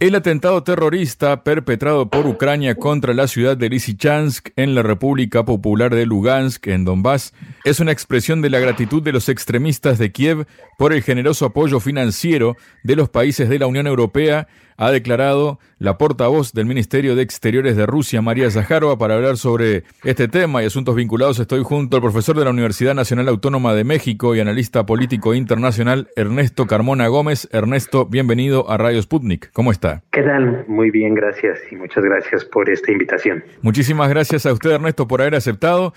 El atentado terrorista perpetrado por Ucrania contra la ciudad de Lysychansk en la República Popular de Lugansk, en Donbass, es una expresión de la gratitud de los extremistas de Kiev por el generoso apoyo financiero de los países de la Unión Europea ha declarado la portavoz del Ministerio de Exteriores de Rusia, María Zaharova, para hablar sobre este tema y asuntos vinculados. Estoy junto al profesor de la Universidad Nacional Autónoma de México y analista político internacional, Ernesto Carmona Gómez. Ernesto, bienvenido a Radio Sputnik. ¿Cómo está? ¿Qué tal? Muy bien, gracias y muchas gracias por esta invitación. Muchísimas gracias a usted, Ernesto, por haber aceptado.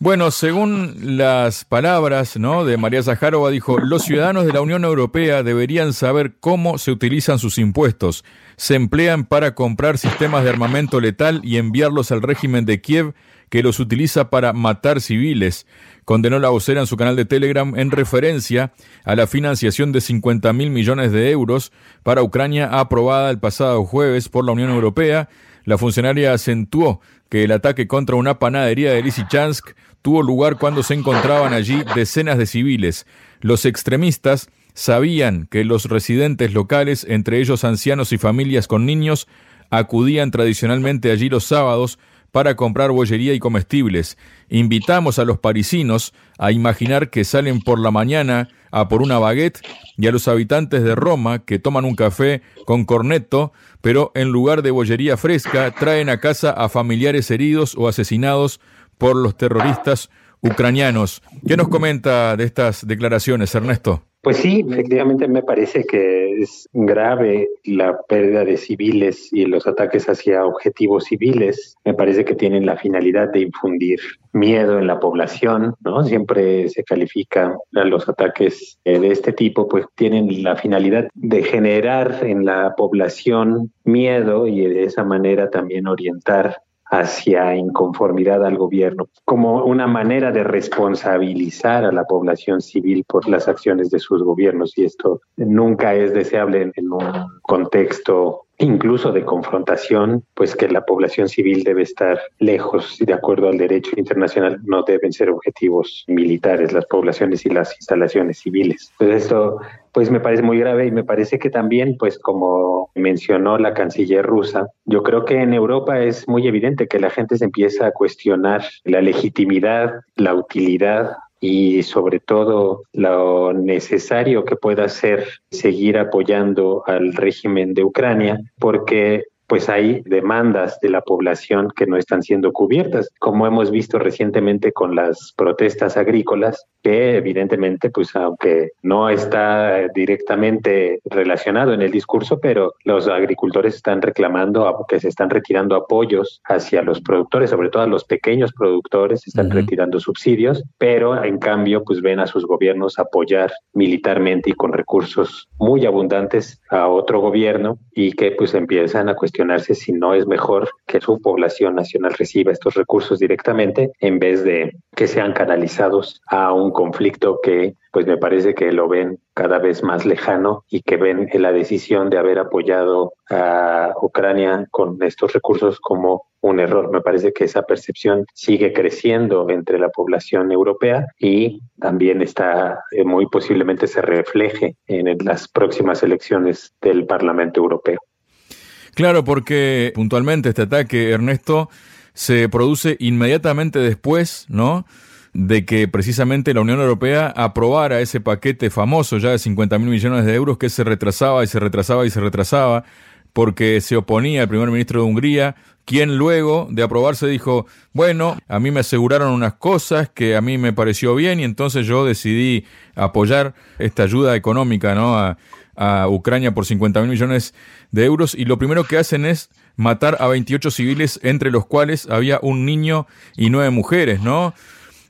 Bueno, según las palabras de María Zaharova, dijo, los ciudadanos de la Unión Europea deberían saber cómo se utilizan sus impuestos. Se emplean para comprar sistemas de armamento letal y enviarlos al régimen de Kiev, que los utiliza para matar civiles. Condenó la vocera en su canal de Telegram en referencia a la financiación de 50 mil millones de euros para Ucrania aprobada el pasado jueves por la Unión Europea. La funcionaria acentuó que el ataque contra una panadería de Lysychansk tuvo lugar cuando se encontraban allí decenas de civiles. Los extremistas sabían que los residentes locales, entre ellos ancianos y familias con niños, acudían tradicionalmente allí los sábados para comprar bollería y comestibles. Invitamos a los parisinos a imaginar que salen por la mañana a por una baguette y a los habitantes de Roma que toman un café con corneto, pero en lugar de bollería fresca traen a casa a familiares heridos o asesinados por los terroristas ucranianos. ¿Qué nos comenta de estas declaraciones, Ernesto? Pues sí, efectivamente me parece que es grave la pérdida de civiles y los ataques hacia objetivos civiles. Me parece que tienen la finalidad de infundir miedo en la población, ¿no? Siempre se califica los ataques de este tipo, pues tienen la finalidad de generar en la población miedo y de esa manera también orientar hacia inconformidad al gobierno, como una manera de responsabilizar a la población civil por las acciones de sus gobiernos. Y esto nunca es deseable en un contexto incluso de confrontación, pues que la población civil debe estar lejos y de acuerdo al derecho internacional no deben ser objetivos militares las poblaciones y las instalaciones civiles. Pues esto pues me parece muy grave y me parece que también, pues como mencionó la canciller rusa, yo creo que en Europa es muy evidente que la gente se empieza a cuestionar la legitimidad, la utilidad y sobre todo lo necesario que pueda ser seguir apoyando al régimen de Ucrania, porque pues hay demandas de la población que no están siendo cubiertas, como hemos visto recientemente con las protestas agrícolas, que evidentemente, pues aunque no está directamente relacionado en el discurso, pero los agricultores están reclamando que se están retirando apoyos hacia los productores, sobre todo a los pequeños productores, están retirando subsidios, pero en cambio, pues ven a sus gobiernos apoyar militarmente y con recursos muy abundantes a otro gobierno y que pues empiezan a cuestionarse si no es mejor que su población nacional reciba estos recursos directamente en vez de que sean canalizados a un conflicto que pues me parece que lo ven cada vez más lejano y que ven la decisión de haber apoyado a Ucrania con estos recursos como un error. Me parece que esa percepción sigue creciendo entre la población europea y también está eh, muy posiblemente se refleje en las próximas elecciones del Parlamento Europeo. Claro, porque puntualmente este ataque, Ernesto, se produce inmediatamente después, ¿no? De que precisamente la Unión Europea aprobara ese paquete famoso ya de 50 mil millones de euros que se retrasaba y se retrasaba y se retrasaba porque se oponía el primer ministro de Hungría, quien luego de aprobarse dijo, bueno, a mí me aseguraron unas cosas que a mí me pareció bien y entonces yo decidí apoyar esta ayuda económica ¿no? a, a Ucrania por 50 mil millones de euros y lo primero que hacen es matar a 28 civiles, entre los cuales había un niño y nueve mujeres, ¿no?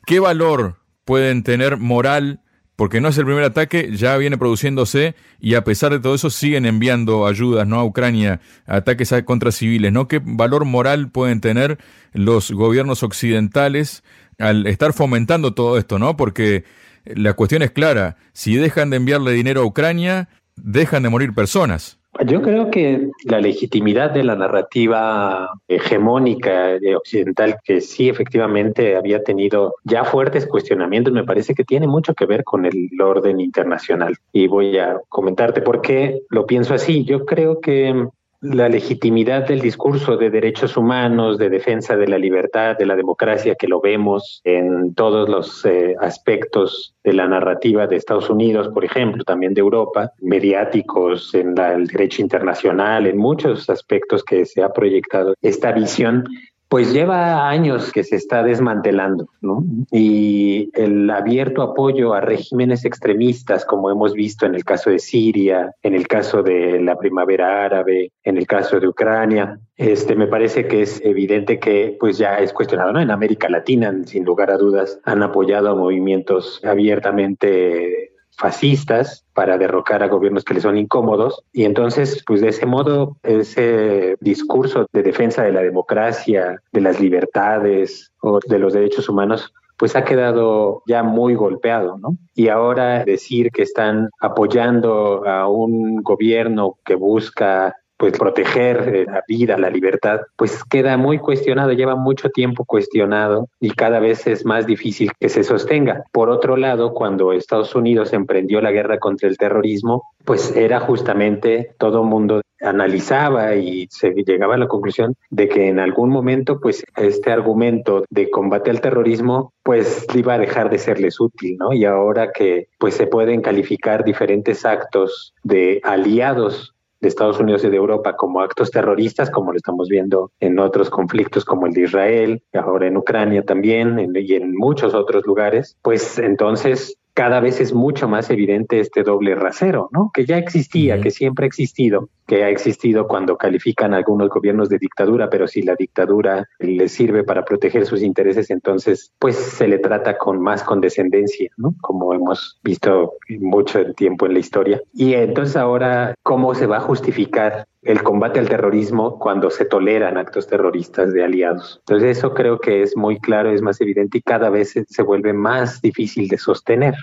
¿Qué valor pueden tener moral porque no es el primer ataque, ya viene produciéndose y a pesar de todo eso siguen enviando ayudas ¿no? a Ucrania, ataques contra civiles. ¿no? ¿Qué valor moral pueden tener los gobiernos occidentales al estar fomentando todo esto? ¿no? Porque la cuestión es clara, si dejan de enviarle dinero a Ucrania, dejan de morir personas. Yo creo que la legitimidad de la narrativa hegemónica occidental, que sí efectivamente había tenido ya fuertes cuestionamientos, me parece que tiene mucho que ver con el orden internacional. Y voy a comentarte por qué lo pienso así. Yo creo que la legitimidad del discurso de derechos humanos, de defensa de la libertad, de la democracia, que lo vemos en todos los eh, aspectos de la narrativa de Estados Unidos, por ejemplo, también de Europa, mediáticos, en el derecho internacional, en muchos aspectos que se ha proyectado esta visión pues lleva años que se está desmantelando, ¿no? Y el abierto apoyo a regímenes extremistas, como hemos visto en el caso de Siria, en el caso de la primavera árabe, en el caso de Ucrania, este, me parece que es evidente que pues ya es cuestionado, ¿no? En América Latina, sin lugar a dudas, han apoyado a movimientos abiertamente fascistas para derrocar a gobiernos que les son incómodos y entonces pues de ese modo ese discurso de defensa de la democracia, de las libertades o de los derechos humanos pues ha quedado ya muy golpeado, ¿no? Y ahora decir que están apoyando a un gobierno que busca pues proteger eh, la vida, la libertad, pues queda muy cuestionado, lleva mucho tiempo cuestionado y cada vez es más difícil que se sostenga. Por otro lado, cuando Estados Unidos emprendió la guerra contra el terrorismo, pues era justamente todo mundo analizaba y se llegaba a la conclusión de que en algún momento pues este argumento de combate al terrorismo pues iba a dejar de serles útil, ¿no? Y ahora que pues se pueden calificar diferentes actos de aliados de Estados Unidos y de Europa como actos terroristas, como lo estamos viendo en otros conflictos como el de Israel, ahora en Ucrania también y en muchos otros lugares, pues entonces cada vez es mucho más evidente este doble rasero, ¿no? Que ya existía, que siempre ha existido, que ha existido cuando califican algunos gobiernos de dictadura, pero si la dictadura le sirve para proteger sus intereses, entonces pues se le trata con más condescendencia, ¿no? Como hemos visto mucho tiempo en la historia. Y entonces ahora, ¿cómo se va a justificar el combate al terrorismo cuando se toleran actos terroristas de aliados. Entonces eso creo que es muy claro, es más evidente y cada vez se, vuelve más difícil de sostener.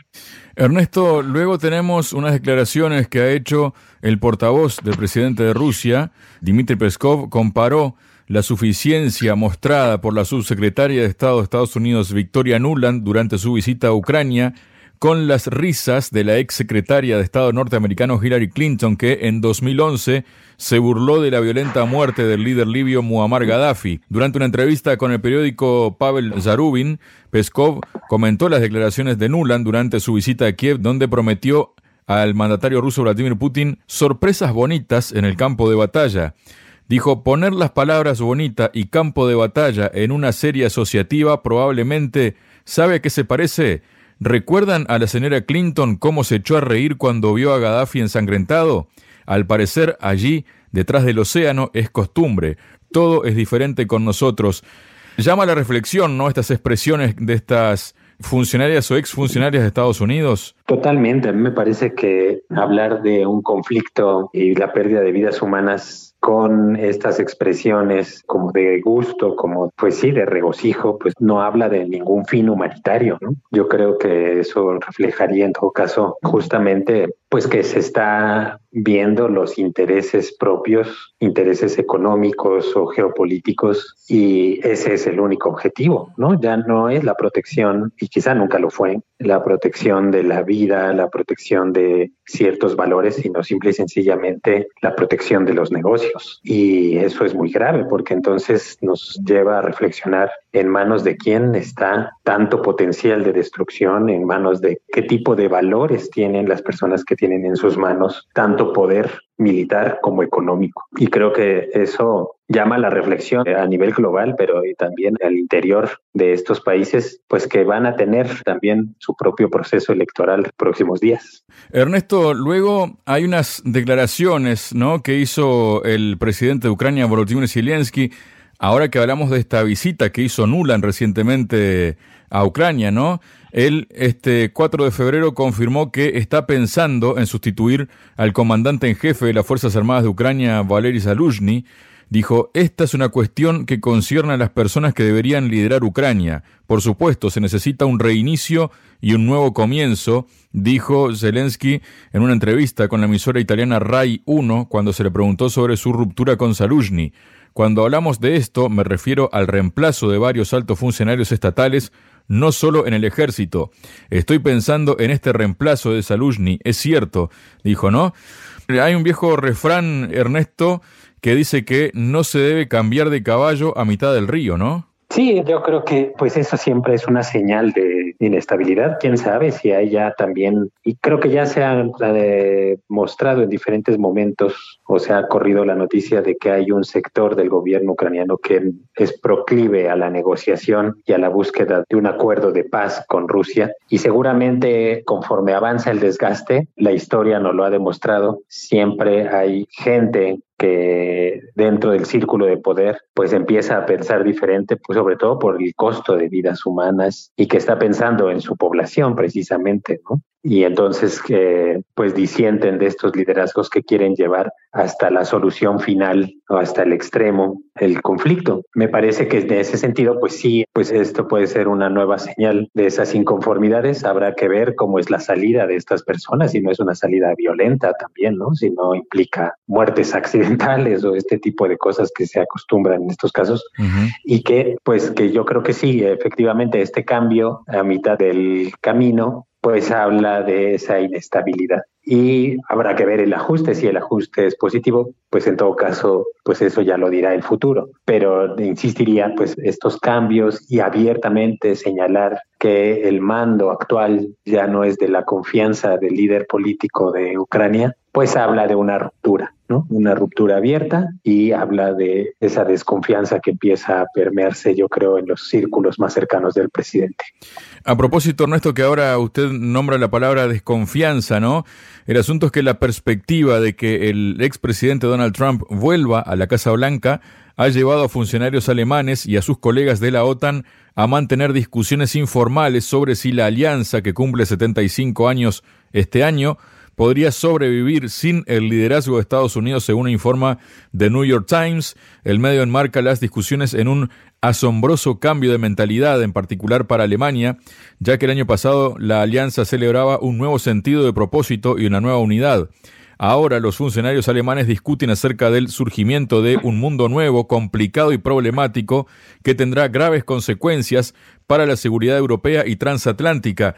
Ernesto, luego tenemos unas declaraciones que ha hecho el portavoz del presidente de Rusia, Dmitry Peskov, comparó la suficiencia mostrada por la subsecretaria de Estado de Estados Unidos, Victoria Nuland, durante su visita a Ucrania, con las risas de la ex secretaria de Estado norteamericano Hillary Clinton, que en 2011 se burló de la violenta muerte del líder libio Muammar Gaddafi. Durante una entrevista con el periódico Pavel Zarubin, Peskov comentó las declaraciones de Nuland durante su visita a Kiev, donde prometió al mandatario ruso Vladimir Putin sorpresas bonitas en el campo de batalla. Dijo, poner las palabras bonita y campo de batalla en una serie asociativa probablemente, ¿sabe a qué se parece? ¿Recuerdan a la señora Clinton cómo se echó a reír cuando vio a Gaddafi ensangrentado? Al parecer allí, detrás del océano, es costumbre. Todo es diferente con nosotros. Llama a la reflexión, ¿no? Estas expresiones de estas funcionarias o exfuncionarias de Estados Unidos? Totalmente. A mí me parece que hablar de un conflicto y la pérdida de vidas humanas con estas expresiones como de gusto, como pues sí, de regocijo, pues no habla de ningún fin humanitario, ¿no? Yo creo que eso reflejaría en todo caso justamente pues que se está viendo los intereses propios, intereses económicos o geopolíticos y ese es el único objetivo, ¿no? Ya no es la protección y quizá nunca lo fue, la protección de la vida, la protección de ciertos valores, sino simple y sencillamente la protección de los negocios. Y eso es muy grave porque entonces nos lleva a reflexionar en manos de quién está tanto potencial de destrucción, en manos de qué tipo de valores tienen las personas que tienen en sus manos tanto poder militar como económico. Y creo que eso llama la reflexión a nivel global, pero también al interior de estos países, pues que van a tener también su propio proceso electoral los próximos días. Ernesto, luego hay unas declaraciones ¿no? que hizo el presidente de Ucrania, Volodymyr Zelensky, ahora que hablamos de esta visita que hizo Nuland recientemente a Ucrania, ¿no? Él, este 4 de febrero, confirmó que está pensando en sustituir al comandante en jefe de las Fuerzas Armadas de Ucrania, Valery Zaluzhny. Dijo, esta es una cuestión que concierne a las personas que deberían liderar Ucrania. Por supuesto, se necesita un reinicio y un nuevo comienzo, dijo Zelensky en una entrevista con la emisora italiana RAI 1 cuando se le preguntó sobre su ruptura con Zaluzhny. Cuando hablamos de esto, me refiero al reemplazo de varios altos funcionarios estatales no solo en el ejército. Estoy pensando en este reemplazo de Saluzhny. Es cierto, dijo, ¿no? Hay un viejo refrán, Ernesto, que dice que no se debe cambiar de caballo a mitad del río, ¿no? Sí, yo creo que pues eso siempre es una señal de inestabilidad. Quién sabe si hay ya también, y creo que ya se ha demostrado en diferentes momentos, o se ha corrido la noticia de que hay un sector del gobierno ucraniano que es proclive a la negociación y a la búsqueda de un acuerdo de paz con Rusia. Y seguramente conforme avanza el desgaste, la historia nos lo ha demostrado, siempre hay gente que dentro del círculo de poder pues empieza a pensar diferente, pues sobre todo por el costo de vidas humanas y que está pensando en su población precisamente, ¿no? Y entonces que pues disienten de estos liderazgos que quieren llevar hasta la solución final o hasta el extremo el conflicto. Me parece que en ese sentido pues sí, pues esto puede ser una nueva señal de esas inconformidades. Habrá que ver cómo es la salida de estas personas, si no es una salida violenta también, ¿no? Si no implica muertes accidentales o este tipo de cosas que se acostumbran en estos casos y que pues que yo creo que sí, efectivamente este cambio a mitad del camino pues habla de esa inestabilidad. Y habrá que ver el ajuste, si el ajuste es positivo, pues en todo caso, pues eso ya lo dirá el futuro. Pero insistiría, pues estos cambios y abiertamente señalar que el mando actual ya no es de la confianza del líder político de Ucrania, pues habla de una ruptura, ¿no? Una ruptura abierta y habla de esa desconfianza que empieza a permearse, yo creo, en los círculos más cercanos del presidente. A propósito, Ernesto, que ahora usted nombra la palabra desconfianza, ¿no? El asunto es que la perspectiva de que el expresidente Donald Trump vuelva a la Casa Blanca ha llevado a funcionarios alemanes y a sus colegas de la OTAN a mantener discusiones informales sobre si la alianza, que cumple 75 años este año, podría sobrevivir sin el liderazgo de Estados Unidos, según informa The New York Times. El medio enmarca las discusiones en un asombroso cambio de mentalidad, en particular para Alemania, ya que el año pasado la alianza celebraba un nuevo sentido de propósito y una nueva unidad. Ahora los funcionarios alemanes discuten acerca del surgimiento de un mundo nuevo, complicado y problemático, que tendrá graves consecuencias para la seguridad europea y transatlántica.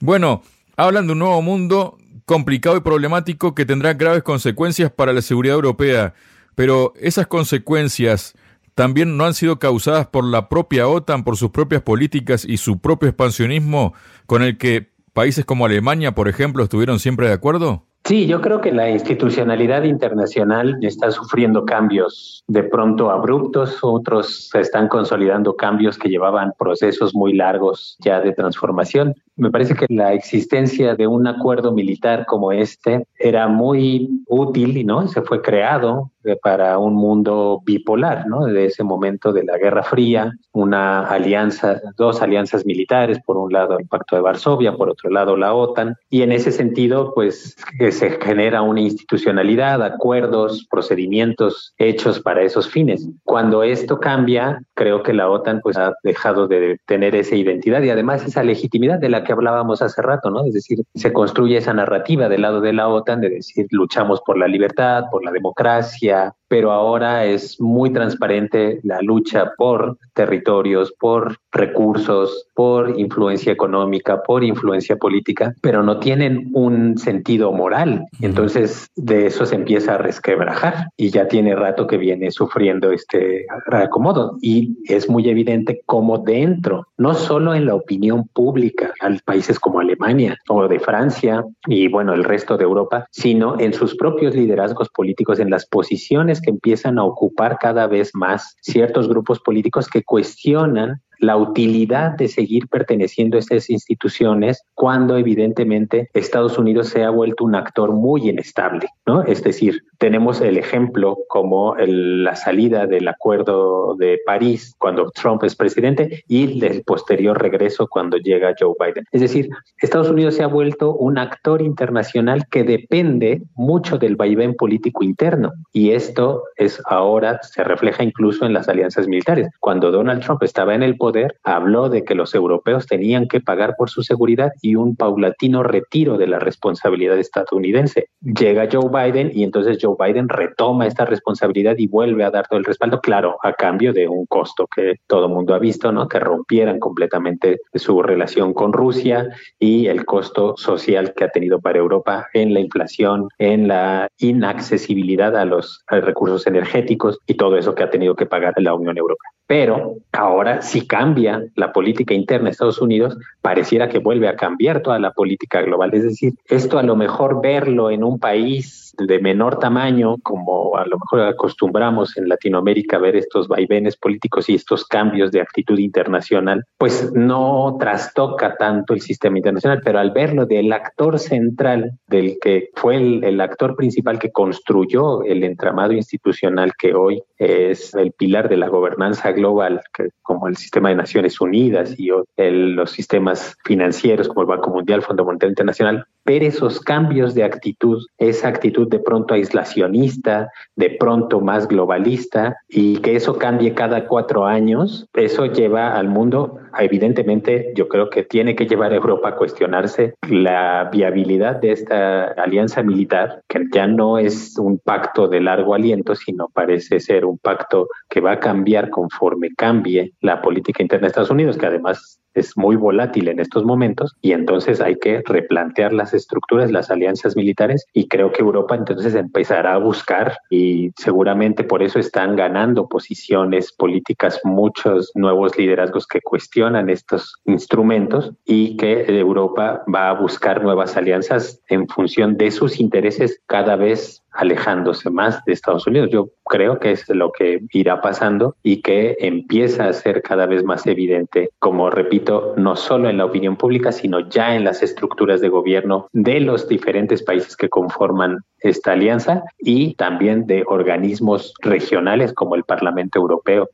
Bueno, hablan de un nuevo mundo complicado y problemático que tendrá graves consecuencias para la seguridad europea, pero esas consecuencias también no han sido causadas por la propia OTAN, por sus propias políticas y su propio expansionismo con el que países como Alemania, por ejemplo, estuvieron siempre de acuerdo? Sí, yo creo que la institucionalidad internacional está sufriendo cambios de pronto abruptos, otros se están consolidando cambios que llevaban procesos muy largos ya de transformación. Me parece que la existencia de un acuerdo militar como este era muy útil y no se fue creado para un mundo bipolar, ¿no? De ese momento de la Guerra Fría, una alianza, dos alianzas militares, por un lado el Pacto de Varsovia, por otro lado la OTAN, y en ese sentido, pues se genera una institucionalidad, acuerdos, procedimientos hechos para esos fines. Cuando esto cambia, creo que la OTAN pues ha dejado de tener esa identidad y además esa legitimidad de la que hablábamos hace rato, ¿no? Es decir, se construye esa narrativa del lado de la OTAN de decir luchamos por la libertad, por la democracia, pero ahora es muy transparente la lucha por territorios, por recursos, por influencia económica, por influencia política, pero no tienen un sentido moral. Entonces de eso se empieza a resquebrajar y ya tiene rato que viene sufriendo este reacomodo y es muy evidente cómo dentro, no solo en la opinión pública, al países como Alemania o de Francia y bueno, el resto de Europa, sino en sus propios liderazgos políticos, en las posiciones que empiezan a ocupar cada vez más ciertos grupos políticos que cuestionan la utilidad de seguir perteneciendo a estas instituciones cuando evidentemente Estados Unidos se ha vuelto un actor muy inestable, ¿no? Es decir, tenemos el ejemplo como la salida del acuerdo de París cuando Trump es presidente y del posterior regreso cuando llega Joe Biden. Es decir, Estados Unidos se ha vuelto un actor internacional que depende mucho del vaivén político interno y esto es ahora se refleja incluso en las alianzas militares. Cuando Donald Trump estaba en el poder, habló de que los europeos tenían que pagar por su seguridad y un paulatino retiro de la responsabilidad estadounidense. Llega Joe Biden y entonces Joe Biden retoma esta responsabilidad y vuelve a dar todo el respaldo, claro, a cambio de un costo que todo mundo ha visto, ¿no? Que rompieran completamente su relación con Rusia y el costo social que ha tenido para Europa en la inflación, en la inaccesibilidad a los recursos energéticos y todo eso que ha tenido que pagar la Unión Europea. Pero ahora si cambia la política interna de Estados Unidos, pareciera que vuelve a cambiar toda la política global. Es decir, esto a lo mejor verlo en un país de menor tamaño, como a lo mejor acostumbramos en Latinoamérica a ver estos vaivenes políticos y estos cambios de actitud internacional, pues no trastoca tanto el sistema internacional, pero al verlo del actor central, del que fue el, el actor principal que construyó el entramado institucional que hoy es el pilar de la gobernanza global, como el sistema de Naciones Unidas y los sistemas financieros como el Banco Mundial, Fondo Monetario Internacional, ver esos cambios de actitud, esa actitud de pronto aislacionista, de pronto más globalista, y que eso cambie cada cuatro años, eso lleva al mundo, evidentemente, yo creo que tiene que llevar a Europa a cuestionarse la viabilidad de esta alianza militar, que ya no es un pacto de largo aliento, sino parece ser un pacto que va a cambiar conforme cambie la política interna de Estados Unidos, que además es muy volátil en estos momentos y entonces hay que replantear las estructuras, las alianzas militares y creo que Europa entonces empezará a buscar y seguramente por eso están ganando posiciones políticas muchos nuevos liderazgos que cuestionan estos instrumentos y que Europa va a buscar nuevas alianzas en función de sus intereses cada vez alejándose más de Estados Unidos. Yo creo que es lo que irá pasando y que empieza a ser cada vez más evidente, como repito, no solo en la opinión pública, sino ya en las estructuras de gobierno de los diferentes países que conforman esta alianza y también de organismos regionales como el Parlamento Europeo.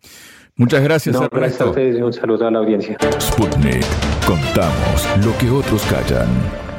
Muchas gracias. gracias a ustedes y un saludo a la audiencia. Sputnik. Contamos lo que otros callan.